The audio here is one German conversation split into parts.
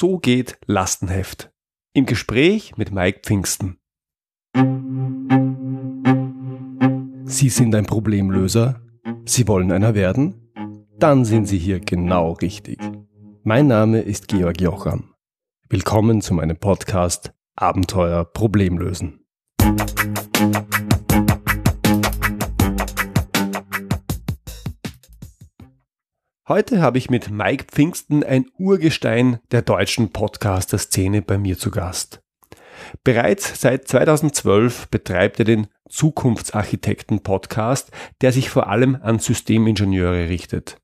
So geht Lastenheft. Im Gespräch mit Mike Pfingsten. Sie sind ein Problemlöser? Sie wollen einer werden? Dann sind Sie hier genau richtig. Mein Name ist Georg Jocham. Willkommen zu meinem Podcast Abenteuer Problemlösen. Heute habe ich mit Mike Pfingsten ein Urgestein der deutschen Podcaster-Szene bei mir zu Gast. Bereits seit 2012 betreibt er den Zukunftsarchitekten-Podcast, der sich vor allem an Systemingenieure richtet.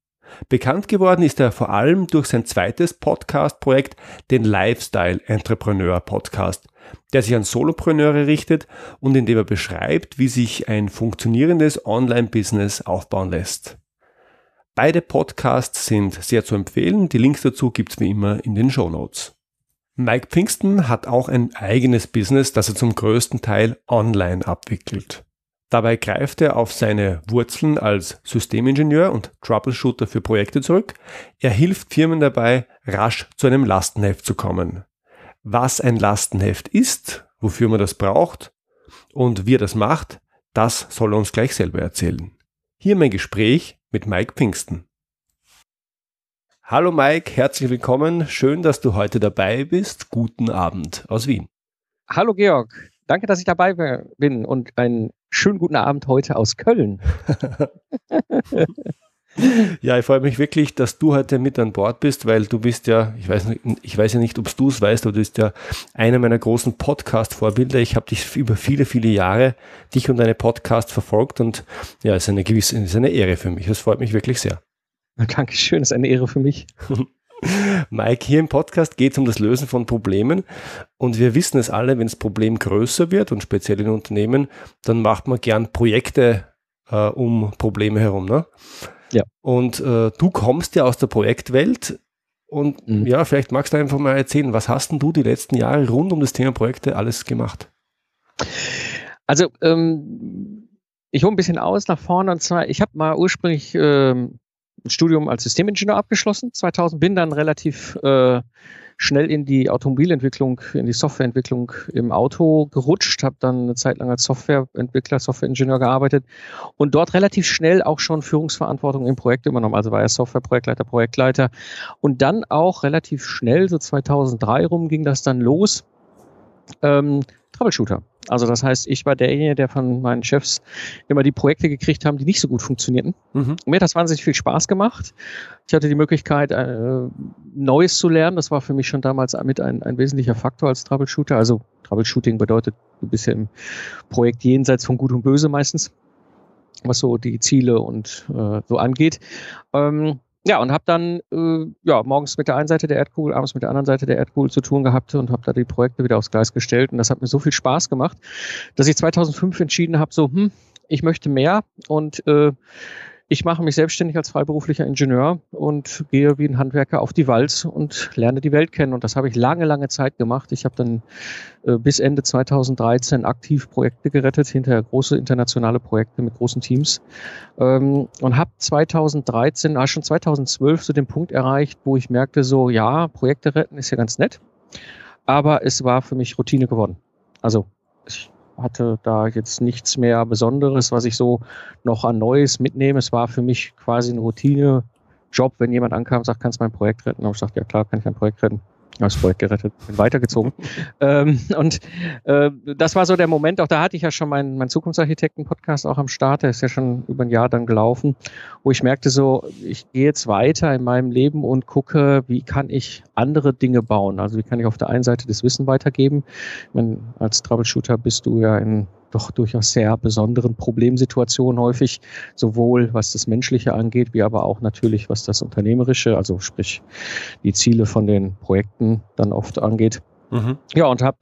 Bekannt geworden ist er vor allem durch sein zweites Podcast-Projekt, den Lifestyle Entrepreneur Podcast, der sich an Solopreneure richtet und in dem er beschreibt, wie sich ein funktionierendes Online-Business aufbauen lässt. Beide Podcasts sind sehr zu empfehlen. Die Links dazu gibt's wie immer in den Show Notes. Mike Pfingsten hat auch ein eigenes Business, das er zum größten Teil online abwickelt. Dabei greift er auf seine Wurzeln als Systemingenieur und Troubleshooter für Projekte zurück. Er hilft Firmen dabei, rasch zu einem Lastenheft zu kommen. Was ein Lastenheft ist, wofür man das braucht und wie er das macht, das soll er uns gleich selber erzählen. Hier mein Gespräch mit Mike Pfingsten. Hallo Mike, herzlich willkommen. Schön, dass du heute dabei bist. Guten Abend aus Wien. Hallo Georg, danke, dass ich dabei bin und einen schönen guten Abend heute aus Köln. Ja, ich freue mich wirklich, dass du heute mit an Bord bist, weil du bist ja, ich weiß, nicht, ich weiß ja nicht, ob du es weißt, aber du bist ja einer meiner großen Podcast-Vorbilder. Ich habe dich über viele, viele Jahre, dich und deine Podcast verfolgt und ja, es ist eine gewisse, ist eine Ehre für mich. Es freut mich wirklich sehr. Dankeschön, es ist eine Ehre für mich. Mike, hier im Podcast geht es um das Lösen von Problemen und wir wissen es alle, wenn das Problem größer wird und speziell in Unternehmen, dann macht man gern Projekte äh, um Probleme herum. Ne? Ja. Und äh, du kommst ja aus der Projektwelt und mhm. ja, vielleicht magst du einfach mal erzählen, was hast denn du die letzten Jahre rund um das Thema Projekte alles gemacht? Also, ähm, ich hole ein bisschen aus nach vorne und zwar, ich habe mal ursprünglich ähm, ein Studium als Systemingenieur abgeschlossen, 2000, bin dann relativ äh, schnell in die Automobilentwicklung, in die Softwareentwicklung im Auto gerutscht, habe dann eine Zeit lang als Softwareentwickler, Softwareingenieur gearbeitet und dort relativ schnell auch schon Führungsverantwortung im Projekt übernommen. Also war er Softwareprojektleiter, Projektleiter und dann auch relativ schnell, so 2003 rum ging das dann los. Ähm, Troubleshooter. Also das heißt, ich war derjenige, der von meinen Chefs immer die Projekte gekriegt haben, die nicht so gut funktionierten. Mhm. Mir hat das wahnsinnig viel Spaß gemacht. Ich hatte die Möglichkeit, äh, Neues zu lernen. Das war für mich schon damals mit ein, ein wesentlicher Faktor als Troubleshooter. Also Troubleshooting bedeutet, du bist ja im Projekt jenseits von Gut und Böse meistens, was so die Ziele und äh, so angeht. Ähm, ja, und habe dann äh, ja, morgens mit der einen Seite der Erdkugel, abends mit der anderen Seite der Erdkugel zu tun gehabt und habe da die Projekte wieder aufs Gleis gestellt. Und das hat mir so viel Spaß gemacht, dass ich 2005 entschieden habe, so, hm, ich möchte mehr und äh, ich mache mich selbstständig als freiberuflicher Ingenieur und gehe wie ein Handwerker auf die Walz und lerne die Welt kennen. Und das habe ich lange, lange Zeit gemacht. Ich habe dann äh, bis Ende 2013 aktiv Projekte gerettet, hinterher große internationale Projekte mit großen Teams. Ähm, und habe 2013, ah, schon 2012 zu dem Punkt erreicht, wo ich merkte, so ja, Projekte retten ist ja ganz nett, aber es war für mich Routine geworden. Also ich hatte da jetzt nichts mehr Besonderes, was ich so noch an Neues mitnehme. Es war für mich quasi ein Routine-Job, wenn jemand ankam und sagt, kannst du mein Projekt retten? Und ich sagte, ja klar, kann ich ein Projekt retten das Projekt gerettet, bin weitergezogen. ähm, und äh, das war so der Moment, auch da hatte ich ja schon meinen mein Zukunftsarchitekten-Podcast auch am Start, der ist ja schon über ein Jahr dann gelaufen, wo ich merkte so, ich gehe jetzt weiter in meinem Leben und gucke, wie kann ich andere Dinge bauen. Also wie kann ich auf der einen Seite das Wissen weitergeben. Ich meine, als Troubleshooter bist du ja in doch durchaus sehr besonderen Problemsituationen häufig, sowohl was das Menschliche angeht, wie aber auch natürlich was das Unternehmerische, also sprich die Ziele von den Projekten dann oft angeht. Mhm. Ja, und habe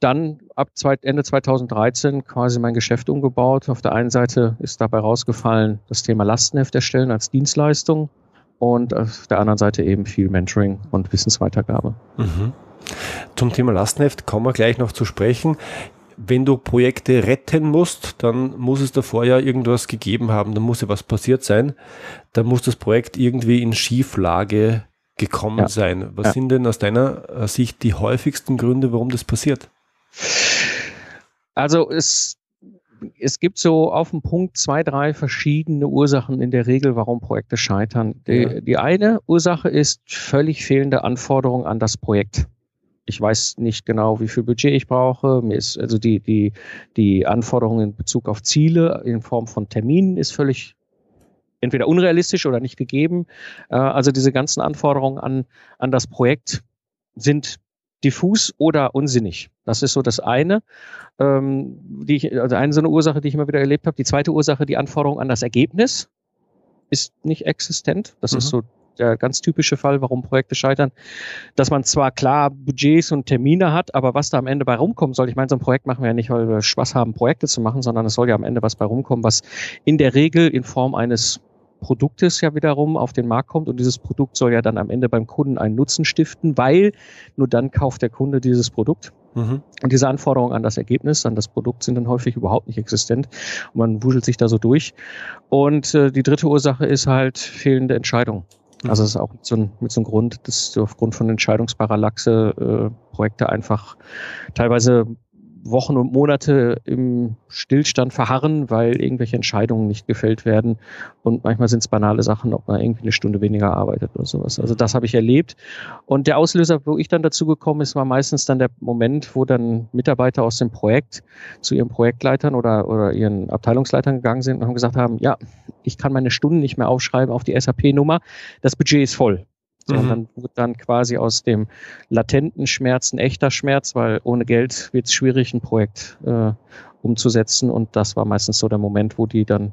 dann ab Ende 2013 quasi mein Geschäft umgebaut. Auf der einen Seite ist dabei rausgefallen das Thema Lastenheft erstellen als Dienstleistung und auf der anderen Seite eben viel Mentoring und Wissensweitergabe. Mhm. Zum Thema Lastenheft kommen wir gleich noch zu sprechen wenn du Projekte retten musst, dann muss es davor ja irgendwas gegeben haben, dann muss ja was passiert sein. Dann muss das Projekt irgendwie in Schieflage gekommen ja. sein. Was ja. sind denn aus deiner äh, Sicht die häufigsten Gründe, warum das passiert? Also es, es gibt so auf dem Punkt zwei, drei verschiedene Ursachen in der Regel, warum Projekte scheitern. Die, ja. die eine Ursache ist völlig fehlende Anforderungen an das Projekt ich weiß nicht genau, wie viel Budget ich brauche. Mir ist also die, die, die Anforderungen in Bezug auf Ziele in Form von Terminen ist völlig entweder unrealistisch oder nicht gegeben. Äh, also diese ganzen Anforderungen an, an das Projekt sind diffus oder unsinnig. Das ist so das eine, ähm, die ich, also eine so eine Ursache, die ich immer wieder erlebt habe. Die zweite Ursache, die Anforderung an das Ergebnis ist nicht existent. Das mhm. ist so der ganz typische Fall, warum Projekte scheitern, dass man zwar klar Budgets und Termine hat, aber was da am Ende bei rumkommen soll, ich meine, so ein Projekt machen wir ja nicht, weil wir Spaß haben, Projekte zu machen, sondern es soll ja am Ende was bei rumkommen, was in der Regel in Form eines Produktes ja wiederum auf den Markt kommt und dieses Produkt soll ja dann am Ende beim Kunden einen Nutzen stiften, weil nur dann kauft der Kunde dieses Produkt. Mhm. Und diese Anforderungen an das Ergebnis, an das Produkt sind dann häufig überhaupt nicht existent. Und man wuschelt sich da so durch. Und äh, die dritte Ursache ist halt fehlende Entscheidung. Also es ist auch mit so, ein, mit so einem Grund, dass du aufgrund von Entscheidungsparallaxe äh, Projekte einfach teilweise Wochen und Monate im Stillstand verharren, weil irgendwelche Entscheidungen nicht gefällt werden. Und manchmal sind es banale Sachen, ob man irgendwie eine Stunde weniger arbeitet oder sowas. Also das habe ich erlebt. Und der Auslöser, wo ich dann dazu gekommen ist, war meistens dann der Moment, wo dann Mitarbeiter aus dem Projekt zu ihren Projektleitern oder, oder ihren Abteilungsleitern gegangen sind und haben gesagt haben, ja, ich kann meine Stunden nicht mehr aufschreiben auf die SAP-Nummer. Das Budget ist voll. So, mhm. Und dann wird dann quasi aus dem latenten Schmerz ein echter Schmerz, weil ohne Geld wird es schwierig, ein Projekt äh, umzusetzen. Und das war meistens so der Moment, wo die dann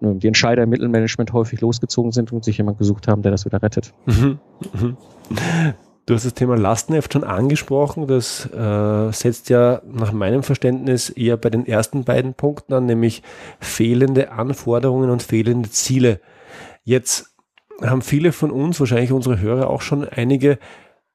äh, die Entscheider im Mittelmanagement häufig losgezogen sind und sich jemand gesucht haben, der das wieder rettet. Mhm. Mhm. Du hast das Thema Lastenheft schon angesprochen. Das äh, setzt ja nach meinem Verständnis eher bei den ersten beiden Punkten an, nämlich fehlende Anforderungen und fehlende Ziele. Jetzt haben viele von uns, wahrscheinlich unsere Hörer auch schon einige,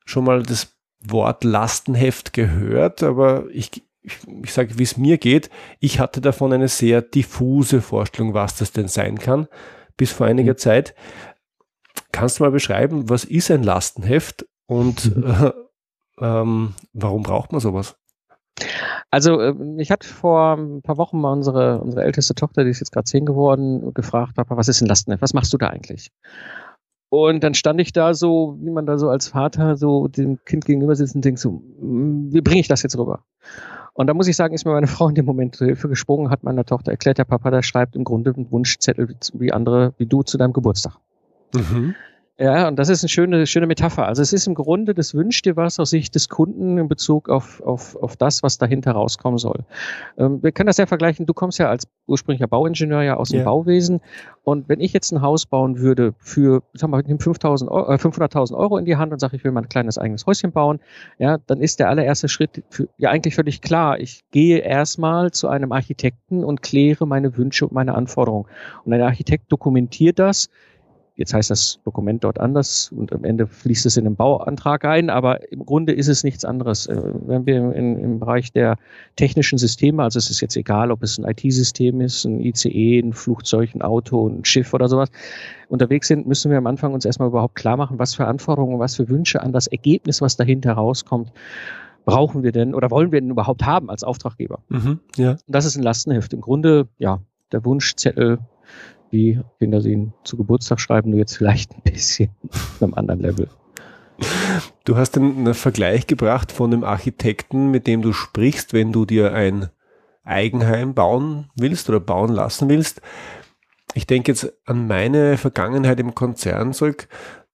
schon mal das Wort Lastenheft gehört, aber ich, ich, ich sage, wie es mir geht, ich hatte davon eine sehr diffuse Vorstellung, was das denn sein kann, bis vor einiger mhm. Zeit. Kannst du mal beschreiben, was ist ein Lastenheft und äh, ähm, warum braucht man sowas? Also ähm, ich hatte vor ein paar Wochen mal unsere, unsere älteste Tochter, die ist jetzt gerade zehn geworden, gefragt, Papa, was ist ein Lastenheft? Was machst du da eigentlich? Und dann stand ich da so, wie man da so als Vater so dem Kind gegenüber sitzt und denkt so, wie bringe ich das jetzt rüber? Und da muss ich sagen, ist mir meine Frau in dem Moment zur Hilfe gesprungen, hat meiner Tochter erklärt, der Papa, der schreibt im Grunde einen Wunschzettel wie andere, wie du zu deinem Geburtstag. Mhm. Ja, und das ist eine schöne, schöne Metapher. Also es ist im Grunde, das wünscht dir was aus Sicht des Kunden in Bezug auf, auf, auf das, was dahinter rauskommen soll. Ähm, wir können das ja vergleichen. Du kommst ja als ursprünglicher Bauingenieur ja aus dem ja. Bauwesen. Und wenn ich jetzt ein Haus bauen würde für, sag mal, 5.000 Euro, 500.000 Euro in die Hand und sage, ich will mal ein kleines eigenes Häuschen bauen, ja, dann ist der allererste Schritt für, ja eigentlich völlig klar. Ich gehe erstmal zu einem Architekten und kläre meine Wünsche und meine Anforderungen. Und ein Architekt dokumentiert das Jetzt heißt das Dokument dort anders und am Ende fließt es in den Bauantrag ein, aber im Grunde ist es nichts anderes. Äh, wenn wir in, im Bereich der technischen Systeme, also es ist jetzt egal, ob es ein IT-System ist, ein ICE, ein Flugzeug, ein Auto, ein Schiff oder sowas, unterwegs sind, müssen wir am Anfang uns erstmal überhaupt klar machen, was für Anforderungen, was für Wünsche an das Ergebnis, was dahinter rauskommt, brauchen wir denn oder wollen wir denn überhaupt haben als Auftraggeber? Mhm, ja. Und das ist ein Lastenheft. Im Grunde, ja, der Wunschzettel wie Kinder sie ihn zu Geburtstag schreiben, nur jetzt vielleicht ein bisschen auf einem anderen Level. Du hast einen Vergleich gebracht von dem Architekten, mit dem du sprichst, wenn du dir ein Eigenheim bauen willst oder bauen lassen willst. Ich denke jetzt an meine Vergangenheit im Konzern zurück.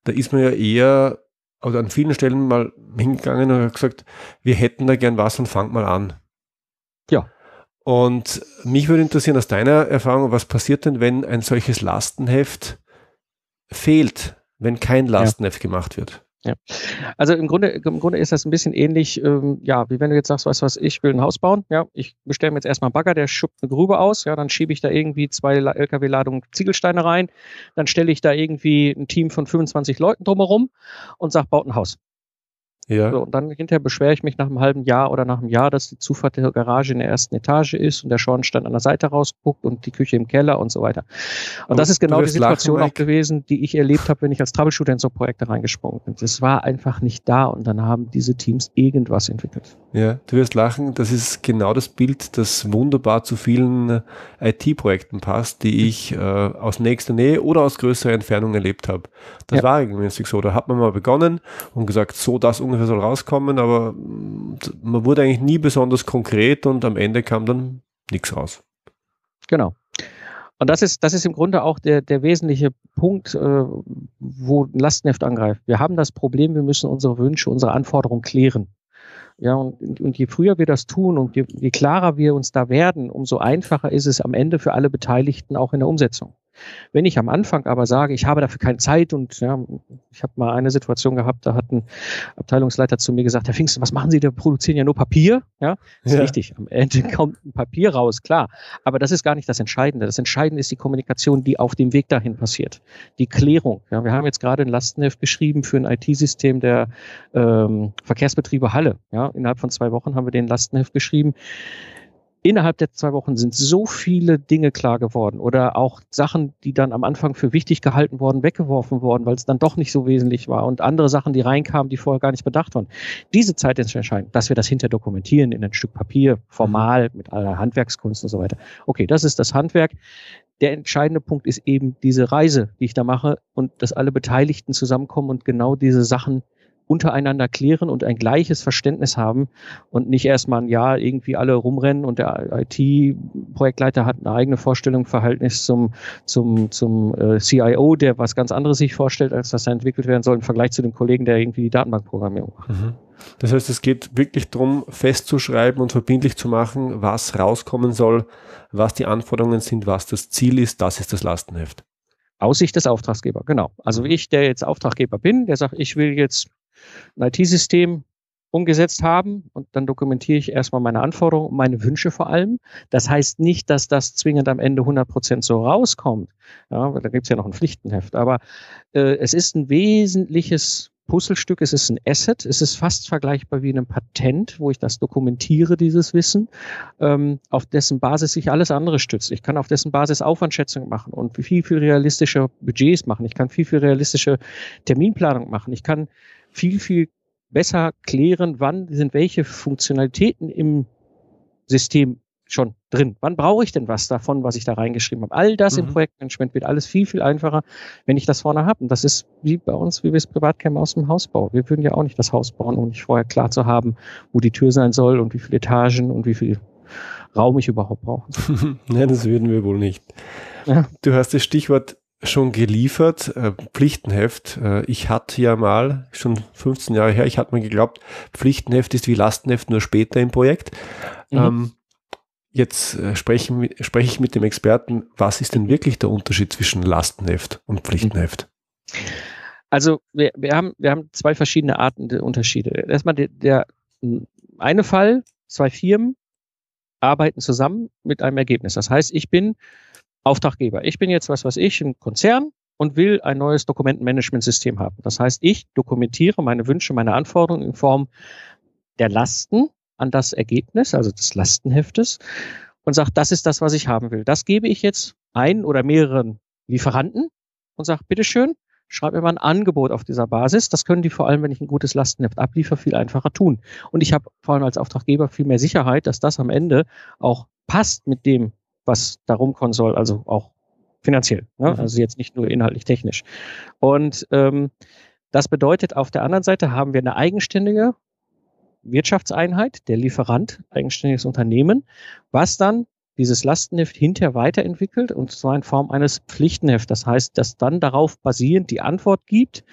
Da ist man ja eher oder an vielen Stellen mal hingegangen und hat gesagt, wir hätten da gern was und fang mal an. Ja. Und mich würde interessieren aus deiner Erfahrung, was passiert denn, wenn ein solches Lastenheft fehlt, wenn kein Lastenheft ja. gemacht wird? Ja. Also im Grunde, im Grunde ist das ein bisschen ähnlich, ähm, ja, wie wenn du jetzt sagst, weißt du was, ich will ein Haus bauen, ja, ich bestelle mir jetzt erstmal einen Bagger, der schubt eine Grube aus, ja, dann schiebe ich da irgendwie zwei LKW-Ladungen Ziegelsteine rein, dann stelle ich da irgendwie ein Team von 25 Leuten drumherum und sag, baut ein Haus. Ja. So, und dann hinterher beschwere ich mich nach einem halben Jahr oder nach einem Jahr, dass die Zufahrt der Garage in der ersten Etage ist und der Schornstein an der Seite rausguckt und die Küche im Keller und so weiter. Und Aber das ist genau die Situation auch gewesen, die ich erlebt habe, wenn ich als Troubleshooter in so Projekte reingesprungen bin. Das war einfach nicht da und dann haben diese Teams irgendwas entwickelt. Ja, du wirst lachen, das ist genau das Bild, das wunderbar zu vielen äh, IT-Projekten passt, die ich äh, aus nächster Nähe oder aus größerer Entfernung erlebt habe. Das ja. war regelmäßig so. Da hat man mal begonnen und gesagt, so das ungefähr soll rauskommen, aber mm, man wurde eigentlich nie besonders konkret und am Ende kam dann nichts raus. Genau. Und das ist, das ist im Grunde auch der, der wesentliche Punkt, äh, wo Lastenheft angreift. Wir haben das Problem, wir müssen unsere Wünsche, unsere Anforderungen klären. Ja, und, und je früher wir das tun und je, je klarer wir uns da werden, umso einfacher ist es am Ende für alle Beteiligten auch in der Umsetzung. Wenn ich am Anfang aber sage, ich habe dafür keine Zeit und ja, ich habe mal eine Situation gehabt, da hat ein Abteilungsleiter zu mir gesagt, Herr Pfingsten, was machen Sie, da produzieren ja nur Papier. Ja, ist ja. richtig. Am Ende kommt ein Papier raus, klar. Aber das ist gar nicht das Entscheidende. Das Entscheidende ist die Kommunikation, die auf dem Weg dahin passiert. Die Klärung. Ja, wir haben jetzt gerade ein Lastenheft geschrieben für ein IT-System der ähm, Verkehrsbetriebe Halle. Ja, innerhalb von zwei Wochen haben wir den Lastenheft geschrieben innerhalb der zwei Wochen sind so viele Dinge klar geworden oder auch Sachen, die dann am Anfang für wichtig gehalten worden, weggeworfen worden, weil es dann doch nicht so wesentlich war und andere Sachen, die reinkamen, die vorher gar nicht bedacht waren. Diese Zeit ist entscheidend, dass wir das hinter dokumentieren in ein Stück Papier, formal, mit aller Handwerkskunst und so weiter. Okay, das ist das Handwerk. Der entscheidende Punkt ist eben diese Reise, die ich da mache und dass alle Beteiligten zusammenkommen und genau diese Sachen untereinander klären und ein gleiches Verständnis haben und nicht erstmal ein Jahr irgendwie alle rumrennen und der IT-Projektleiter hat eine eigene Vorstellung, Verhältnis zum, zum, zum äh, CIO, der was ganz anderes sich vorstellt, als dass er entwickelt werden soll im Vergleich zu dem Kollegen, der irgendwie die Datenbankprogrammierung macht. Mhm. Das heißt, es geht wirklich darum, festzuschreiben und verbindlich zu machen, was rauskommen soll, was die Anforderungen sind, was das Ziel ist, das ist das Lastenheft. Aussicht des Auftraggebers, genau. Also mhm. ich, der jetzt Auftraggeber bin, der sagt, ich will jetzt ein IT-System umgesetzt haben und dann dokumentiere ich erstmal meine Anforderungen, meine Wünsche vor allem. Das heißt nicht, dass das zwingend am Ende 100 Prozent so rauskommt. Ja, da gibt es ja noch ein Pflichtenheft. Aber äh, es ist ein wesentliches Puzzlestück, es ist ein Asset, es ist fast vergleichbar wie ein Patent, wo ich das dokumentiere, dieses Wissen, ähm, auf dessen Basis sich alles andere stützt. Ich kann auf dessen Basis Aufwandschätzung machen und viel, viel realistische Budgets machen. Ich kann viel, viel realistische Terminplanung machen. Ich kann viel, viel besser klären, wann sind welche Funktionalitäten im System schon drin. Wann brauche ich denn was davon, was ich da reingeschrieben habe? All das mhm. im Projektmanagement wird alles viel, viel einfacher, wenn ich das vorne habe. Und das ist wie bei uns, wie wir es privat kennen aus dem Hausbau. Wir würden ja auch nicht das Haus bauen, um nicht vorher klar zu haben, wo die Tür sein soll und wie viele Etagen und wie viel Raum ich überhaupt brauche. ja, das würden wir wohl nicht. Ja. Du hast das Stichwort schon geliefert, äh, Pflichtenheft. Äh, ich hatte ja mal, schon 15 Jahre her, ich hatte mal geglaubt, Pflichtenheft ist wie Lastenheft nur später im Projekt. Mhm. Ähm, jetzt äh, sprechen, spreche ich mit dem Experten, was ist denn wirklich der Unterschied zwischen Lastenheft und Pflichtenheft? Also wir, wir, haben, wir haben zwei verschiedene Arten der Unterschiede. Erstmal der, der eine Fall, zwei Firmen arbeiten zusammen mit einem Ergebnis. Das heißt, ich bin Auftraggeber. Ich bin jetzt, was weiß ich, ein Konzern und will ein neues Dokumentenmanagementsystem haben. Das heißt, ich dokumentiere meine Wünsche, meine Anforderungen in Form der Lasten an das Ergebnis, also des Lastenheftes, und sage, das ist das, was ich haben will. Das gebe ich jetzt ein oder mehreren Lieferanten und sage, bitteschön, schreib mir mal ein Angebot auf dieser Basis. Das können die vor allem, wenn ich ein gutes Lastenheft abliefere, viel einfacher tun. Und ich habe vor allem als Auftraggeber viel mehr Sicherheit, dass das am Ende auch passt mit dem, was da rumkommen soll, also auch finanziell. Ne? Mhm. Also jetzt nicht nur inhaltlich technisch. Und ähm, das bedeutet, auf der anderen Seite haben wir eine eigenständige Wirtschaftseinheit, der Lieferant, eigenständiges Unternehmen, was dann dieses Lastenheft hinterher weiterentwickelt und zwar in Form eines Pflichtenhefts. Das heißt, dass dann darauf basierend die Antwort gibt,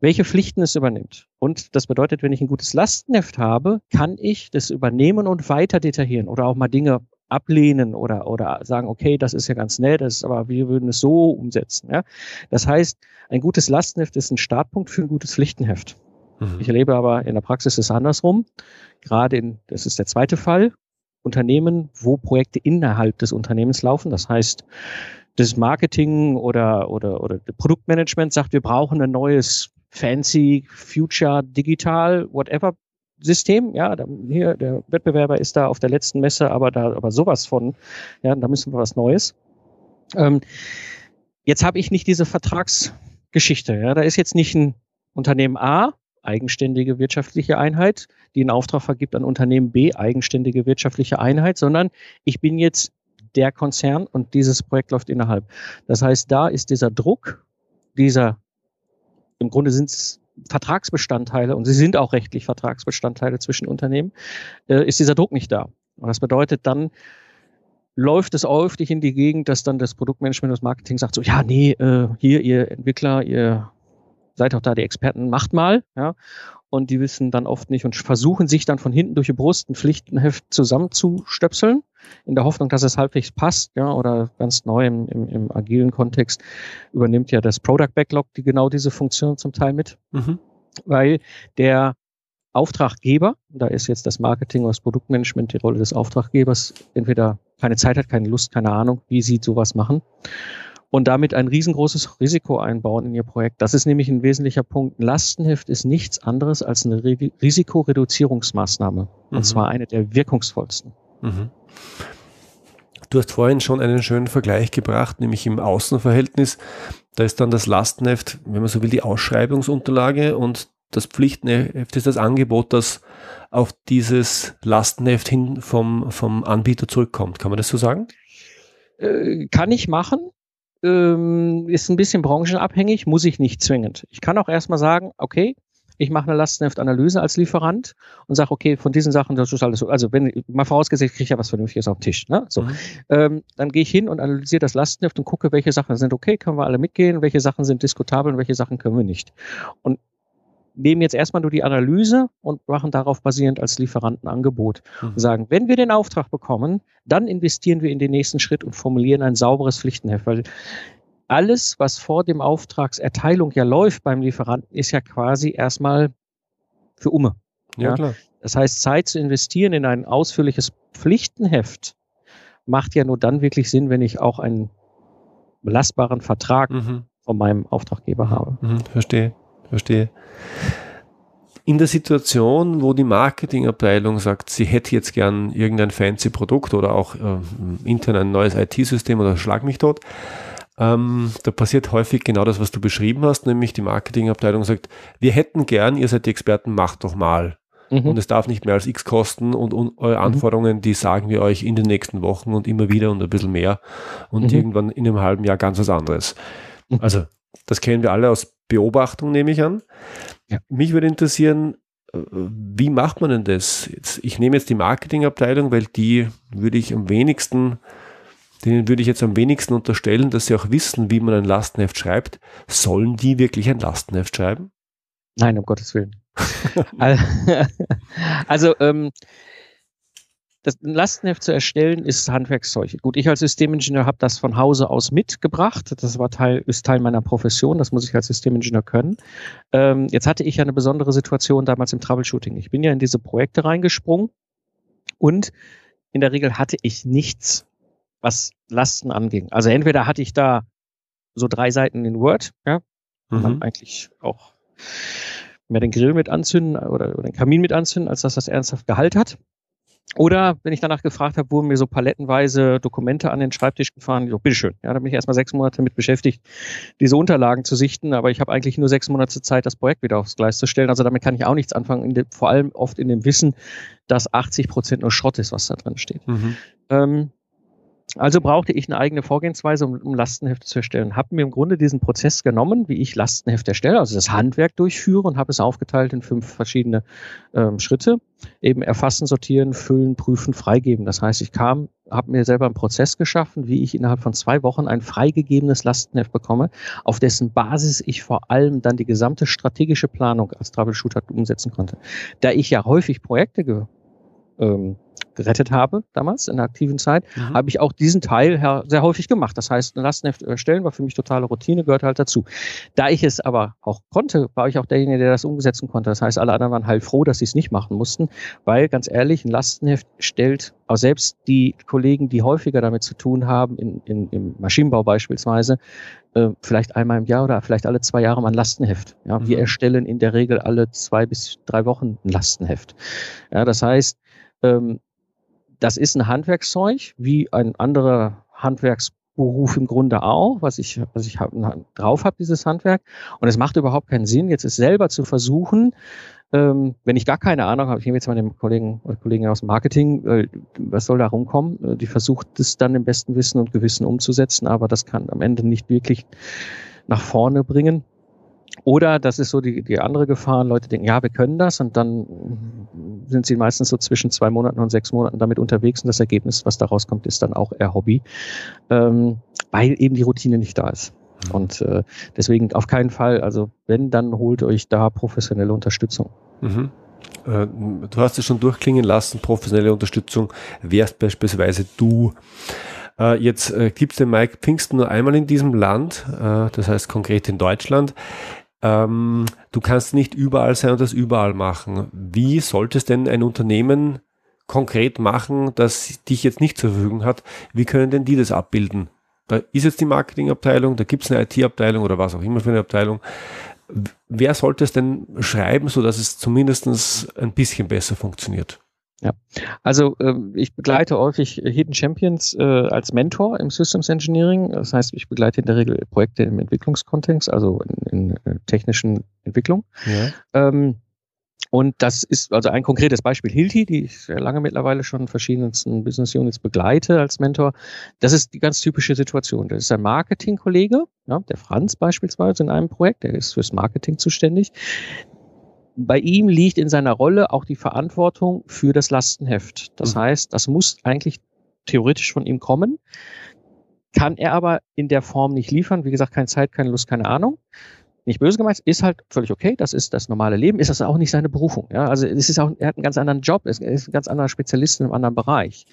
welche Pflichten es übernimmt. Und das bedeutet, wenn ich ein gutes Lastenheft habe, kann ich das übernehmen und weiter detaillieren oder auch mal Dinge ablehnen oder, oder sagen, okay, das ist ja ganz nett, das ist, aber wir würden es so umsetzen. Ja? Das heißt, ein gutes Lastenheft ist ein Startpunkt für ein gutes Pflichtenheft. Mhm. Ich erlebe aber in der Praxis ist andersrum. Gerade in, das ist der zweite Fall, Unternehmen, wo Projekte innerhalb des Unternehmens laufen. Das heißt, das Marketing oder, oder, oder Produktmanagement sagt, wir brauchen ein neues fancy, future, digital, whatever System, ja, hier, der Wettbewerber ist da auf der letzten Messe, aber da, aber sowas von, ja, da müssen wir was Neues. Ähm, jetzt habe ich nicht diese Vertragsgeschichte, ja, da ist jetzt nicht ein Unternehmen A, eigenständige wirtschaftliche Einheit, die einen Auftrag vergibt an Unternehmen B, eigenständige wirtschaftliche Einheit, sondern ich bin jetzt der Konzern und dieses Projekt läuft innerhalb. Das heißt, da ist dieser Druck, dieser, im Grunde sind es Vertragsbestandteile und sie sind auch rechtlich Vertragsbestandteile zwischen Unternehmen, äh, ist dieser Druck nicht da. Und das bedeutet dann, läuft es häufig in die Gegend, dass dann das Produktmanagement das Marketing sagt so, ja, nee, äh, hier, ihr Entwickler, ihr seid auch da die Experten, macht mal, ja. Und die wissen dann oft nicht und versuchen sich dann von hinten durch die Brust ein Pflichtenheft zusammenzustöpseln, in der Hoffnung, dass es halbwegs passt, ja, oder ganz neu im, im, im agilen Kontext übernimmt ja das Product Backlog die genau diese Funktion zum Teil mit. Mhm. Weil der Auftraggeber, da ist jetzt das Marketing oder das Produktmanagement die Rolle des Auftraggebers, entweder keine Zeit hat, keine Lust, keine Ahnung, wie sieht sowas machen und damit ein riesengroßes Risiko einbauen in ihr Projekt. Das ist nämlich ein wesentlicher Punkt. Ein Lastenheft ist nichts anderes als eine Risikoreduzierungsmaßnahme. Und mhm. zwar eine der wirkungsvollsten. Mhm. Du hast vorhin schon einen schönen Vergleich gebracht, nämlich im Außenverhältnis. Da ist dann das Lastenheft, wenn man so will, die Ausschreibungsunterlage und das Pflichtenheft ist das Angebot, das auf dieses Lastenheft hin vom, vom Anbieter zurückkommt. Kann man das so sagen? Äh, kann ich machen ähm, ist ein bisschen branchenabhängig, muss ich nicht zwingend. Ich kann auch erstmal sagen, okay, ich mache eine Lastenheftanalyse als Lieferant und sage, okay, von diesen Sachen, das ist alles so. Also wenn mal vorausgesetzt, kriege ich ja was Vernünftiges auf den Tisch. Ne? So, mhm. ähm, dann gehe ich hin und analysiere das Lastenheft und gucke, welche Sachen sind okay, können wir alle mitgehen, welche Sachen sind diskutabel und welche Sachen können wir nicht. Und nehmen jetzt erstmal nur die Analyse und machen darauf basierend als Lieferantenangebot mhm. und sagen, wenn wir den Auftrag bekommen, dann investieren wir in den nächsten Schritt und formulieren ein sauberes Pflichtenheft, weil alles, was vor dem Auftragserteilung ja läuft beim Lieferanten, ist ja quasi erstmal für Umme. Ja, ja, klar. Das heißt, Zeit zu investieren in ein ausführliches Pflichtenheft macht ja nur dann wirklich Sinn, wenn ich auch einen belastbaren Vertrag mhm. von meinem Auftraggeber habe. Mhm, verstehe. Verstehe. In der Situation, wo die Marketingabteilung sagt, sie hätte jetzt gern irgendein fancy Produkt oder auch äh, intern ein neues IT-System oder schlag mich tot, ähm, da passiert häufig genau das, was du beschrieben hast, nämlich die Marketingabteilung sagt, wir hätten gern, ihr seid die Experten, macht doch mal. Mhm. Und es darf nicht mehr als X kosten und, und eure mhm. Anforderungen, die sagen wir euch in den nächsten Wochen und immer wieder und ein bisschen mehr und mhm. irgendwann in einem halben Jahr ganz was anderes. Mhm. Also das kennen wir alle aus Beobachtung, nehme ich an. Ja. Mich würde interessieren, äh, wie macht man denn das? Jetzt, ich nehme jetzt die Marketingabteilung, weil die würde ich am wenigsten, denen würde ich jetzt am wenigsten unterstellen, dass sie auch wissen, wie man ein Lastenheft schreibt. Sollen die wirklich ein Lastenheft schreiben? Nein, um Gottes Willen. also, ähm, das Lastenheft zu erstellen ist Handwerkszeug. Gut, ich als Systemingenieur habe das von Hause aus mitgebracht. Das war Teil, ist Teil meiner Profession. Das muss ich als Systemingenieur können. Ähm, jetzt hatte ich ja eine besondere Situation damals im Troubleshooting. Ich bin ja in diese Projekte reingesprungen und in der Regel hatte ich nichts, was Lasten anging. Also entweder hatte ich da so drei Seiten in Word, ja, mhm. man eigentlich auch mehr den Grill mit anzünden oder, oder den Kamin mit anzünden, als dass das ernsthaft Gehalt hat. Oder wenn ich danach gefragt habe, wurden mir so palettenweise Dokumente an den Schreibtisch gefahren, so, bitteschön. Ja, da bin ich erstmal sechs Monate mit beschäftigt, diese Unterlagen zu sichten, aber ich habe eigentlich nur sechs Monate Zeit, das Projekt wieder aufs Gleis zu stellen. Also damit kann ich auch nichts anfangen, dem, vor allem oft in dem Wissen, dass 80 Prozent nur Schrott ist, was da drin steht. Mhm. Ähm, also brauchte ich eine eigene Vorgehensweise, um, um Lastenhefte zu erstellen. Habe mir im Grunde diesen Prozess genommen, wie ich Lastenhefte erstelle, also das Handwerk durchführe und habe es aufgeteilt in fünf verschiedene ähm, Schritte. Eben erfassen, sortieren, füllen, prüfen, freigeben. Das heißt, ich kam, habe mir selber einen Prozess geschaffen, wie ich innerhalb von zwei Wochen ein freigegebenes Lastenheft bekomme, auf dessen Basis ich vor allem dann die gesamte strategische Planung als Troubleshooter umsetzen konnte. Da ich ja häufig Projekte ge, ähm, gerettet habe, damals in der aktiven Zeit, mhm. habe ich auch diesen Teil sehr häufig gemacht. Das heißt, ein Lastenheft erstellen war für mich totale Routine, gehört halt dazu. Da ich es aber auch konnte, war ich auch derjenige, der das umsetzen konnte. Das heißt, alle anderen waren halt froh, dass sie es nicht machen mussten, weil ganz ehrlich, ein Lastenheft stellt auch selbst die Kollegen, die häufiger damit zu tun haben, in, in, im Maschinenbau beispielsweise, äh, vielleicht einmal im Jahr oder vielleicht alle zwei Jahre mal ein Lastenheft. Ja, mhm. Wir erstellen in der Regel alle zwei bis drei Wochen ein Lastenheft. Ja, das heißt, ähm, das ist ein Handwerkszeug, wie ein anderer Handwerksberuf im Grunde auch, was ich, was ich drauf habe, dieses Handwerk. Und es macht überhaupt keinen Sinn, jetzt es selber zu versuchen, ähm, wenn ich gar keine Ahnung habe, ich nehme jetzt mal den Kollegen oder Kollegen aus Marketing, äh, was soll da rumkommen? Äh, die versucht es dann im besten Wissen und Gewissen umzusetzen, aber das kann am Ende nicht wirklich nach vorne bringen. Oder das ist so die, die andere Gefahr, Leute denken, ja, wir können das und dann sind sie meistens so zwischen zwei Monaten und sechs Monaten damit unterwegs und das Ergebnis, was daraus kommt, ist dann auch eher Hobby, ähm, weil eben die Routine nicht da ist. Mhm. Und äh, deswegen auf keinen Fall, also wenn, dann holt euch da professionelle Unterstützung. Mhm. Äh, du hast es schon durchklingen lassen, professionelle Unterstützung wärst beispielsweise du. Äh, jetzt äh, gibt es den Mike Pfingsten nur einmal in diesem Land, äh, das heißt konkret in Deutschland. Ähm, du kannst nicht überall sein und das überall machen. Wie sollte es denn ein Unternehmen konkret machen, das dich jetzt nicht zur Verfügung hat? Wie können denn die das abbilden? Da ist jetzt die Marketingabteilung, da gibt es eine IT-Abteilung oder was auch immer für eine Abteilung. Wer sollte es denn schreiben, sodass es zumindest ein bisschen besser funktioniert? Ja, also äh, ich begleite häufig Hidden Champions äh, als Mentor im Systems Engineering. Das heißt, ich begleite in der Regel Projekte im Entwicklungskontext, also in, in äh, technischen Entwicklung. Ja. Ähm, und das ist also ein konkretes Beispiel Hilti, die ich sehr lange mittlerweile schon in verschiedensten Business Units begleite als Mentor. Das ist die ganz typische Situation. Das ist ein Marketingkollege, ja, der Franz beispielsweise in einem Projekt, der ist fürs Marketing zuständig. Bei ihm liegt in seiner Rolle auch die Verantwortung für das Lastenheft. Das mhm. heißt, das muss eigentlich theoretisch von ihm kommen, kann er aber in der Form nicht liefern. Wie gesagt, keine Zeit, keine Lust, keine Ahnung nicht böse gemeint, ist halt völlig okay, das ist das normale Leben, ist das auch nicht seine Berufung. Ja? Also es ist auch, er hat einen ganz anderen Job, er ist ein ganz anderer Spezialist in einem anderen Bereich.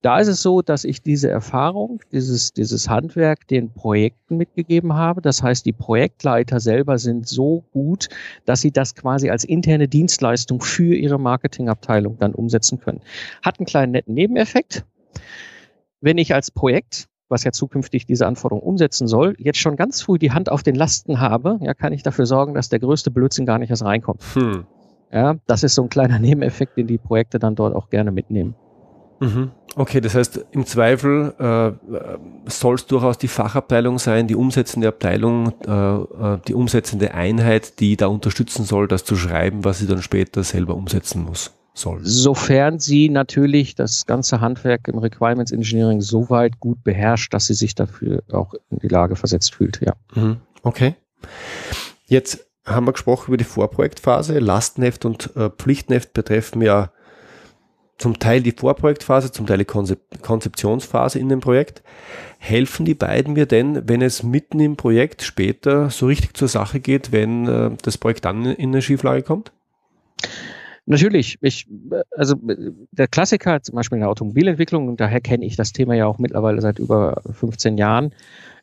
Da ist es so, dass ich diese Erfahrung, dieses, dieses Handwerk den Projekten mitgegeben habe. Das heißt, die Projektleiter selber sind so gut, dass sie das quasi als interne Dienstleistung für ihre Marketingabteilung dann umsetzen können. Hat einen kleinen netten Nebeneffekt. Wenn ich als Projekt was ja zukünftig diese Anforderung umsetzen soll, jetzt schon ganz früh die Hand auf den Lasten habe, ja, kann ich dafür sorgen, dass der größte Blödsinn gar nicht erst reinkommt. Hm. Ja, das ist so ein kleiner Nebeneffekt, den die Projekte dann dort auch gerne mitnehmen. Mhm. Okay, das heißt, im Zweifel äh, soll es durchaus die Fachabteilung sein, die umsetzende Abteilung, äh, äh, die umsetzende Einheit, die da unterstützen soll, das zu schreiben, was sie dann später selber umsetzen muss soll. Sofern sie natürlich das ganze Handwerk im Requirements Engineering so weit gut beherrscht, dass sie sich dafür auch in die Lage versetzt fühlt, ja. Mhm. Okay. Jetzt haben wir gesprochen über die Vorprojektphase. Lastenheft und äh, Pflichtenheft betreffen ja zum Teil die Vorprojektphase, zum Teil die Konzep Konzeptionsphase in dem Projekt. Helfen die beiden mir denn, wenn es mitten im Projekt später so richtig zur Sache geht, wenn äh, das Projekt dann in eine Schieflage kommt? Natürlich, ich, also der Klassiker, zum Beispiel in der Automobilentwicklung, und daher kenne ich das Thema ja auch mittlerweile seit über 15 Jahren,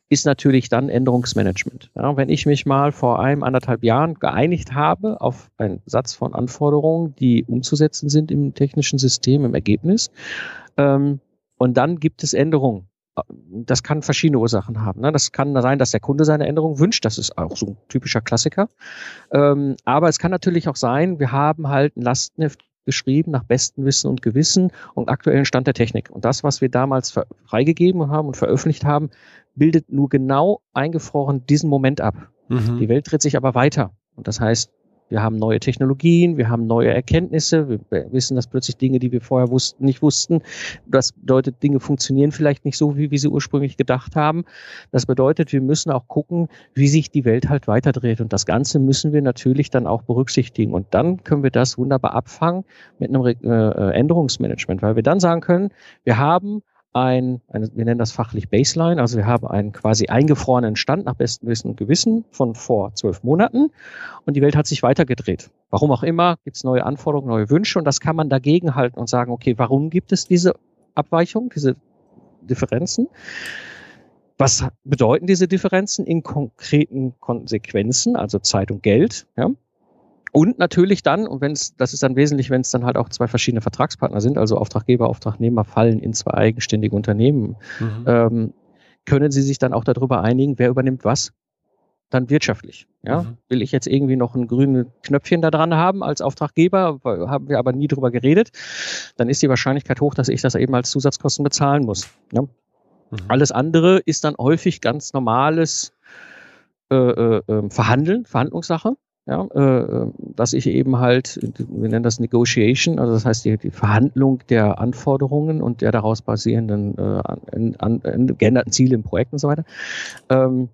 ist natürlich dann Änderungsmanagement. Ja, wenn ich mich mal vor einem, anderthalb Jahren geeinigt habe auf einen Satz von Anforderungen, die umzusetzen sind im technischen System, im Ergebnis, ähm, und dann gibt es Änderungen das kann verschiedene Ursachen haben. Ne? Das kann sein, dass der Kunde seine Änderung wünscht. Das ist auch so ein typischer Klassiker. Ähm, aber es kann natürlich auch sein, wir haben halt ein Lastenheft geschrieben nach bestem Wissen und Gewissen und aktuellen Stand der Technik. Und das, was wir damals freigegeben haben und veröffentlicht haben, bildet nur genau eingefroren diesen Moment ab. Mhm. Die Welt dreht sich aber weiter. Und das heißt, wir haben neue Technologien, wir haben neue Erkenntnisse, wir wissen, dass plötzlich Dinge, die wir vorher wussten, nicht wussten. Das bedeutet, Dinge funktionieren vielleicht nicht so, wie wir sie ursprünglich gedacht haben. Das bedeutet, wir müssen auch gucken, wie sich die Welt halt weiterdreht. Und das Ganze müssen wir natürlich dann auch berücksichtigen. Und dann können wir das wunderbar abfangen mit einem äh, Änderungsmanagement, weil wir dann sagen können, wir haben ein, eine, wir nennen das fachlich Baseline, also wir haben einen quasi eingefrorenen Stand nach bestem Wissen und Gewissen von vor zwölf Monaten und die Welt hat sich weitergedreht. Warum auch immer, gibt es neue Anforderungen, neue Wünsche und das kann man dagegen halten und sagen, okay, warum gibt es diese Abweichung, diese Differenzen? Was bedeuten diese Differenzen in konkreten Konsequenzen, also Zeit und Geld? Ja? Und natürlich dann, und wenn es, das ist dann wesentlich, wenn es dann halt auch zwei verschiedene Vertragspartner sind, also Auftraggeber, Auftragnehmer fallen in zwei eigenständige Unternehmen, mhm. ähm, können sie sich dann auch darüber einigen, wer übernimmt was dann wirtschaftlich. Ja? Mhm. Will ich jetzt irgendwie noch ein grünes Knöpfchen da dran haben als Auftraggeber, haben wir aber nie drüber geredet, dann ist die Wahrscheinlichkeit hoch, dass ich das eben als Zusatzkosten bezahlen muss. Ja? Mhm. Alles andere ist dann häufig ganz normales äh, äh, ähm, Verhandeln, Verhandlungssache. Ja, äh, dass ich eben halt, wir nennen das Negotiation, also das heißt die, die Verhandlung der Anforderungen und der daraus basierenden äh, an, an, an geänderten Ziele im Projekt und so weiter, ähm,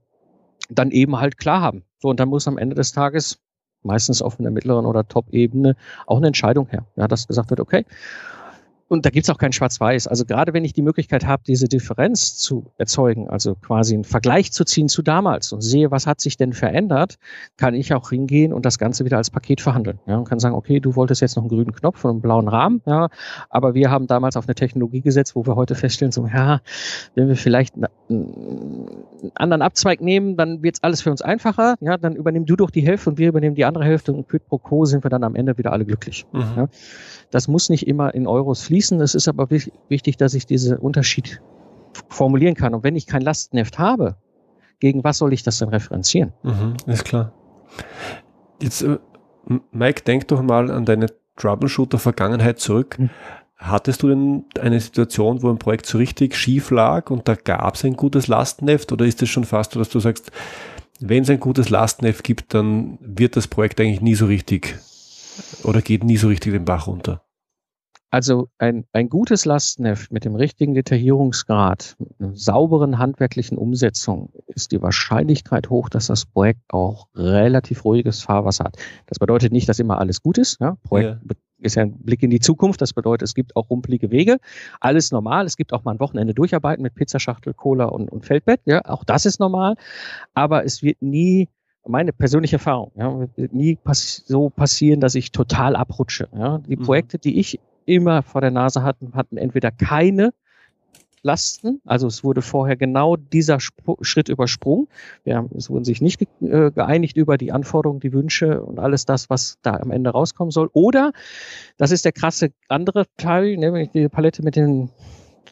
dann eben halt klar haben. So, und dann muss am Ende des Tages meistens auf einer mittleren oder Top-Ebene auch eine Entscheidung her. Ja, dass gesagt wird, okay, und da gibt es auch kein Schwarz-Weiß. Also gerade wenn ich die Möglichkeit habe, diese Differenz zu erzeugen, also quasi einen Vergleich zu ziehen zu damals und sehe, was hat sich denn verändert, kann ich auch hingehen und das Ganze wieder als Paket verhandeln. Ja, und kann sagen, okay, du wolltest jetzt noch einen grünen Knopf und einen blauen Rahmen, ja, aber wir haben damals auf eine Technologie gesetzt, wo wir heute feststellen, so, ja, wenn wir vielleicht einen anderen Abzweig nehmen, dann wird es alles für uns einfacher. Ja, dann übernimm du doch die Hälfte und wir übernehmen die andere Hälfte und quid pro quo sind wir dann am Ende wieder alle glücklich. Mhm. Ja. Das muss nicht immer in Euros fließen. Es ist aber wichtig, dass ich diesen Unterschied formulieren kann. Und wenn ich kein Lastenheft habe, gegen was soll ich das denn referenzieren? Mhm, ist klar. Jetzt, äh, Mike, denk doch mal an deine Troubleshooter-Vergangenheit zurück. Mhm. Hattest du denn eine Situation, wo ein Projekt so richtig schief lag und da gab es ein gutes Lastenheft oder ist es schon fast so, dass du sagst, wenn es ein gutes Lastenheft gibt, dann wird das Projekt eigentlich nie so richtig oder geht nie so richtig den Bach runter? Also ein, ein gutes Lastenheft mit dem richtigen Detaillierungsgrad, mit einer sauberen handwerklichen Umsetzung ist die Wahrscheinlichkeit hoch, dass das Projekt auch relativ ruhiges Fahrwasser hat. Das bedeutet nicht, dass immer alles gut ist. Ja? Projekt ja. ist ja ein Blick in die Zukunft. Das bedeutet, es gibt auch rumpelige Wege. Alles normal. Es gibt auch mal ein Wochenende durcharbeiten mit Pizzaschachtel, Cola und, und Feldbett. Ja, auch das ist normal. Aber es wird nie meine persönliche Erfahrung, ja, wird nie pass so passieren, dass ich total abrutsche. Ja. Die mhm. Projekte, die ich immer vor der Nase hatte, hatten entweder keine Lasten, also es wurde vorher genau dieser Sp Schritt übersprungen. Ja, es wurden sich nicht ge äh, geeinigt über die Anforderungen, die Wünsche und alles das, was da am Ende rauskommen soll. Oder, das ist der krasse andere Teil, nämlich die Palette mit den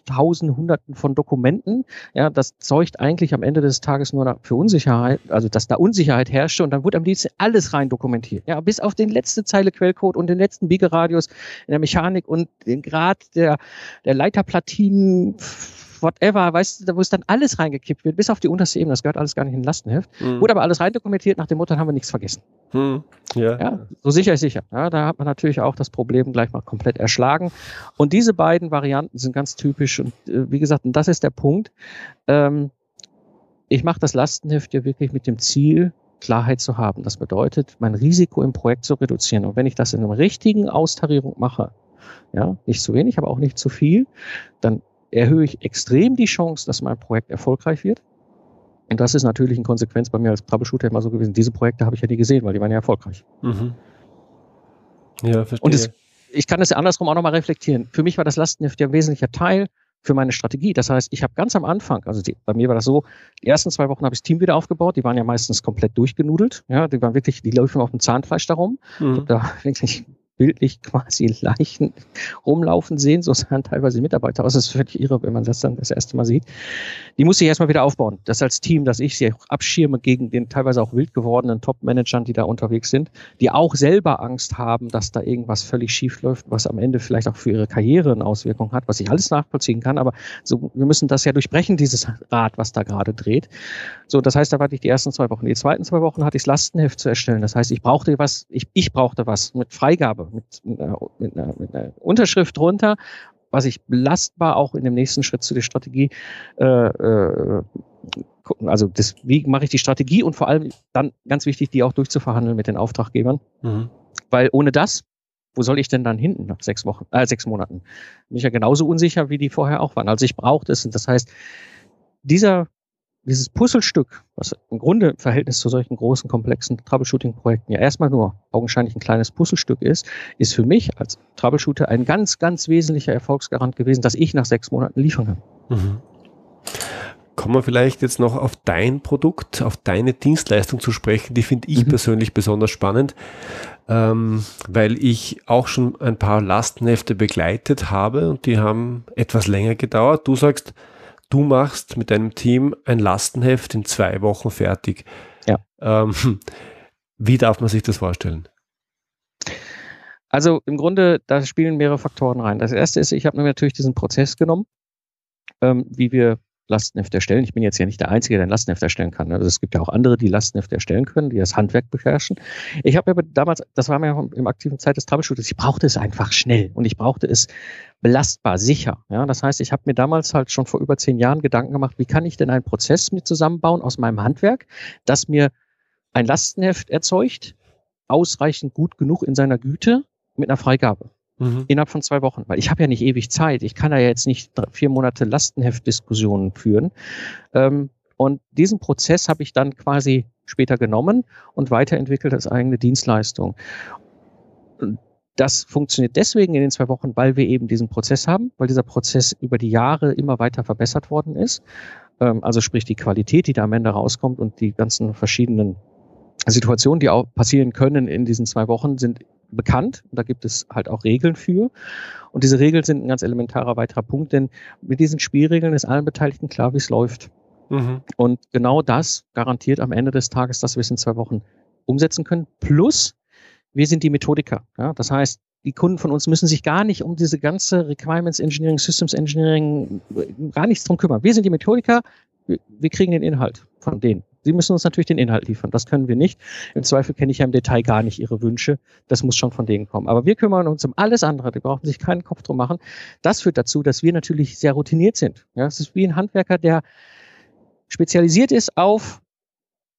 Tausenden, Hunderten von Dokumenten. Ja, das zeugt eigentlich am Ende des Tages nur für Unsicherheit, also dass da Unsicherheit herrschte und dann wurde am liebsten alles rein dokumentiert. Ja, bis auf den letzte Zeile Quellcode und den letzten Biegeradius in der Mechanik und den Grad der, der Leiterplatinen whatever, weißt du, wo es dann alles reingekippt wird, bis auf die unterste Ebene, das gehört alles gar nicht in ein Lastenheft. Mhm. Wurde aber alles rein dokumentiert, nach dem Motto, haben wir nichts vergessen. Mhm. Ja. ja. So sicher ist sicher. Ja, da hat man natürlich auch das Problem gleich mal komplett erschlagen. Und diese beiden Varianten sind ganz typisch. Und äh, wie gesagt, und das ist der Punkt. Ähm, ich mache das Lastenheft ja wirklich mit dem Ziel, Klarheit zu haben. Das bedeutet, mein Risiko im Projekt zu reduzieren. Und wenn ich das in einer richtigen Austarierung mache, ja, nicht zu wenig, aber auch nicht zu viel, dann erhöhe ich extrem die Chance, dass mein Projekt erfolgreich wird. Und das ist natürlich in Konsequenz bei mir als Troubleshooter immer so gewesen. Diese Projekte habe ich ja nie gesehen, weil die waren ja erfolgreich. Mhm. Ja, verstehe. Und es, ich kann das ja andersrum auch nochmal reflektieren. Für mich war das Lastenheft ja ein wesentlicher Teil für meine Strategie. Das heißt, ich habe ganz am Anfang, also die, bei mir war das so, die ersten zwei Wochen habe ich das Team wieder aufgebaut. Die waren ja meistens komplett durchgenudelt. Ja, die waren wirklich, die laufen auf dem Zahnfleisch darum. Mhm. Da wirklich bildlich quasi Leichen rumlaufen sehen. So sahen teilweise Mitarbeiter aus. Das ist völlig irre, wenn man das dann das erste Mal sieht. Die muss ich erstmal wieder aufbauen. Das als Team, dass ich sie abschirme gegen den teilweise auch wild gewordenen Top-Managern, die da unterwegs sind, die auch selber Angst haben, dass da irgendwas völlig schief läuft, was am Ende vielleicht auch für ihre Karriere eine Auswirkung hat, was ich alles nachvollziehen kann. Aber so, wir müssen das ja durchbrechen, dieses Rad, was da gerade dreht. So, das heißt, da warte ich die ersten zwei Wochen. Die zweiten zwei Wochen hatte ich das Lastenheft zu erstellen. Das heißt, ich brauchte was, ich, ich brauchte was mit Freigabe mit, mit, einer, mit, einer, mit einer Unterschrift drunter, was ich belastbar auch in dem nächsten Schritt zu der Strategie äh, äh, gucken. Also das, wie mache ich die Strategie und vor allem dann ganz wichtig, die auch durchzuverhandeln mit den Auftraggebern. Mhm. Weil ohne das, wo soll ich denn dann hinten nach sechs Wochen, äh, sechs Monaten? Bin ich ja genauso unsicher, wie die vorher auch waren. Also ich brauchte es. Und das heißt, dieser dieses Puzzlestück, was im Grunde im Verhältnis zu solchen großen, komplexen Troubleshooting-Projekten ja erstmal nur augenscheinlich ein kleines Puzzlestück ist, ist für mich als Troubleshooter ein ganz, ganz wesentlicher Erfolgsgarant gewesen, dass ich nach sechs Monaten liefern kann. Mhm. Kommen wir vielleicht jetzt noch auf dein Produkt, auf deine Dienstleistung zu sprechen. Die finde ich mhm. persönlich besonders spannend, ähm, weil ich auch schon ein paar Lastenhefte begleitet habe und die haben etwas länger gedauert. Du sagst, du machst mit deinem Team ein Lastenheft in zwei Wochen fertig. Ja. Ähm, wie darf man sich das vorstellen? Also im Grunde, da spielen mehrere Faktoren rein. Das erste ist, ich habe mir natürlich diesen Prozess genommen, ähm, wie wir Lastenheft erstellen. Ich bin jetzt ja nicht der Einzige, der ein Lastenheft erstellen kann. Also es gibt ja auch andere, die Lastenheft erstellen können, die das Handwerk beherrschen. Ich habe aber damals, das war mir im aktiven Zeit des Troubleshooters, ich brauchte es einfach schnell und ich brauchte es belastbar, sicher. Ja, das heißt, ich habe mir damals halt schon vor über zehn Jahren Gedanken gemacht, wie kann ich denn einen Prozess mit zusammenbauen aus meinem Handwerk, das mir ein Lastenheft erzeugt, ausreichend gut genug in seiner Güte mit einer Freigabe mhm. innerhalb von zwei Wochen, weil ich habe ja nicht ewig Zeit. Ich kann ja jetzt nicht vier Monate Lastenheftdiskussionen führen. Ähm, und diesen Prozess habe ich dann quasi später genommen und weiterentwickelt als eigene Dienstleistung. Das funktioniert deswegen in den zwei Wochen, weil wir eben diesen Prozess haben, weil dieser Prozess über die Jahre immer weiter verbessert worden ist. Ähm, also sprich die Qualität, die da am Ende rauskommt und die ganzen verschiedenen Situationen, die auch passieren können in diesen zwei Wochen, sind bekannt. Und da gibt es halt auch Regeln für. Und diese Regeln sind ein ganz elementarer weiterer Punkt, denn mit diesen Spielregeln ist allen Beteiligten klar, wie es läuft. Mhm. Und genau das garantiert am Ende des Tages, dass wir es in zwei Wochen umsetzen können. Plus, wir sind die Methodiker. Ja? Das heißt, die Kunden von uns müssen sich gar nicht um diese ganze Requirements Engineering, Systems Engineering, gar nichts drum kümmern. Wir sind die Methodiker, wir kriegen den Inhalt von denen. Sie müssen uns natürlich den Inhalt liefern. Das können wir nicht. Im Zweifel kenne ich ja im Detail gar nicht Ihre Wünsche. Das muss schon von denen kommen. Aber wir kümmern uns um alles andere. Die brauchen sich keinen Kopf drum machen. Das führt dazu, dass wir natürlich sehr routiniert sind. Ja, es ist wie ein Handwerker, der spezialisiert ist auf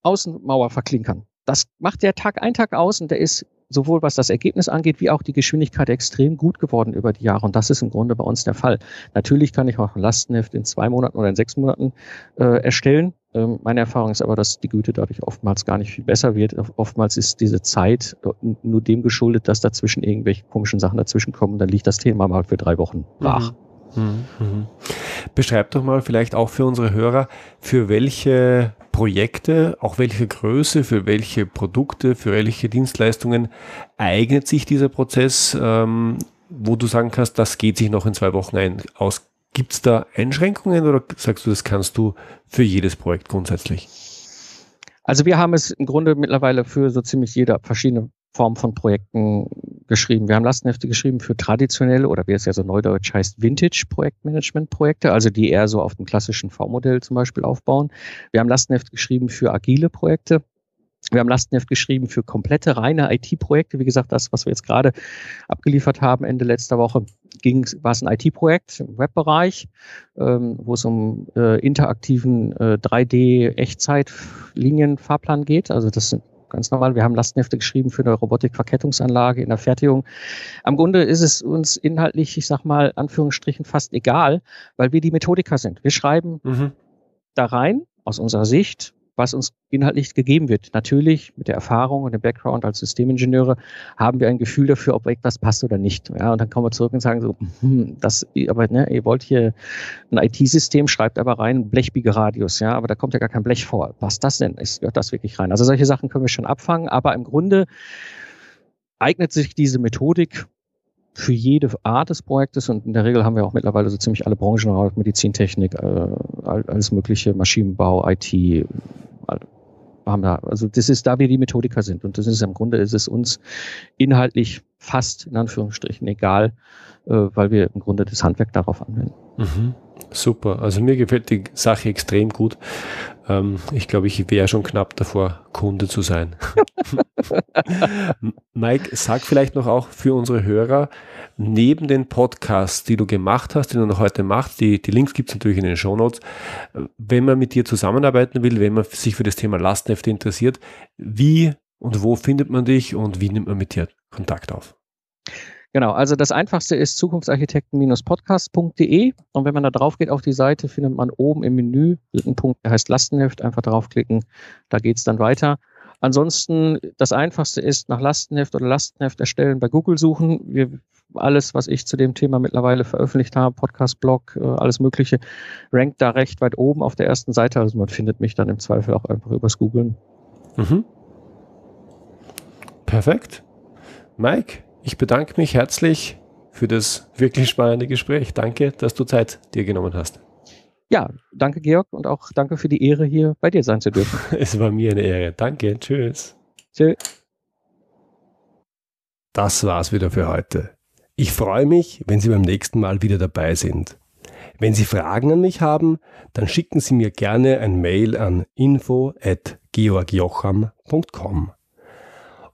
Außenmauer verklinkern. Das macht der Tag ein, Tag aus und der ist sowohl was das Ergebnis angeht, wie auch die Geschwindigkeit extrem gut geworden über die Jahre. Und das ist im Grunde bei uns der Fall. Natürlich kann ich auch ein Lastenheft in zwei Monaten oder in sechs Monaten äh, erstellen. Ähm, meine Erfahrung ist aber, dass die Güte dadurch oftmals gar nicht viel besser wird. Oftmals ist diese Zeit nur dem geschuldet, dass dazwischen irgendwelche komischen Sachen dazwischen kommen. Dann liegt das Thema mal für drei Wochen brach. Mhm. Mhm. mhm. Beschreib doch mal vielleicht auch für unsere Hörer, für welche Projekte, auch welche Größe, für welche Produkte, für welche Dienstleistungen eignet sich dieser Prozess, ähm, wo du sagen kannst, das geht sich noch in zwei Wochen ein, aus. Gibt es da Einschränkungen oder sagst du, das kannst du für jedes Projekt grundsätzlich? Also wir haben es im Grunde mittlerweile für so ziemlich jede verschiedene Form von Projekten geschrieben. Wir haben Lastenhefte geschrieben für traditionelle oder wie es ja so neudeutsch heißt, Vintage-Projektmanagement-Projekte, also die eher so auf dem klassischen V-Modell zum Beispiel aufbauen. Wir haben Lastenhefte geschrieben für agile Projekte. Wir haben Lastenheft geschrieben für komplette reine IT-Projekte. Wie gesagt, das, was wir jetzt gerade abgeliefert haben, Ende letzter Woche, ging, war es ein IT-Projekt im Webbereich, ähm, wo es um äh, interaktiven äh, 3D-Echtzeit-Linienfahrplan geht. Also das sind ganz normal. Wir haben Lastenhefte geschrieben für eine Robotikverkettungsanlage in der Fertigung. Am Grunde ist es uns inhaltlich, ich sag mal, Anführungsstrichen fast egal, weil wir die Methodiker sind. Wir schreiben mhm. da rein, aus unserer Sicht, was uns inhaltlich gegeben wird. Natürlich mit der Erfahrung und dem Background als Systemingenieure haben wir ein Gefühl dafür, ob etwas passt oder nicht. Ja, und dann kommen wir zurück und sagen so, hm, das, aber ne, ihr wollt hier ein IT-System, schreibt aber rein Blechbiegeradius, ja, aber da kommt ja gar kein Blech vor. Was das denn? Ist, gehört das wirklich rein? Also solche Sachen können wir schon abfangen, aber im Grunde eignet sich diese Methodik für jede Art des Projektes und in der Regel haben wir auch mittlerweile so ziemlich alle Branchen, Medizintechnik, äh, alles mögliche, Maschinenbau, IT, haben wir, also das ist, da wir die Methodiker sind. Und das ist im Grunde ist es uns inhaltlich fast in Anführungsstrichen egal, äh, weil wir im Grunde das Handwerk darauf anwenden. Mhm. Super. Also mir gefällt die Sache extrem gut. Ähm, ich glaube, ich wäre schon knapp davor, Kunde zu sein. Mike, sag vielleicht noch auch für unsere Hörer, neben den Podcasts, die du gemacht hast, die du noch heute machst, die, die Links gibt es natürlich in den Show Notes, wenn man mit dir zusammenarbeiten will, wenn man sich für das Thema Lastenhefte interessiert, wie und wo findet man dich und wie nimmt man mit dir Kontakt auf? Genau, also das einfachste ist zukunftsarchitekten-podcast.de und wenn man da drauf geht auf die Seite, findet man oben im Menü einen Punkt, der heißt Lastenheft, einfach draufklicken, da geht's dann weiter. Ansonsten, das einfachste ist nach Lastenheft oder Lastenheft erstellen bei Google suchen. Wir, alles, was ich zu dem Thema mittlerweile veröffentlicht habe, Podcast-Blog, äh, alles Mögliche, rankt da recht weit oben auf der ersten Seite. Also man findet mich dann im Zweifel auch einfach übers Googlen. Mhm. Perfekt. Mike, ich bedanke mich herzlich für das wirklich spannende Gespräch. Danke, dass du Zeit dir genommen hast. Ja, danke Georg und auch danke für die Ehre, hier bei dir sein zu dürfen. es war mir eine Ehre. Danke. Tschüss. Tschüss. Das war's wieder für heute. Ich freue mich, wenn Sie beim nächsten Mal wieder dabei sind. Wenn Sie Fragen an mich haben, dann schicken Sie mir gerne ein Mail an info@georgjocham.com.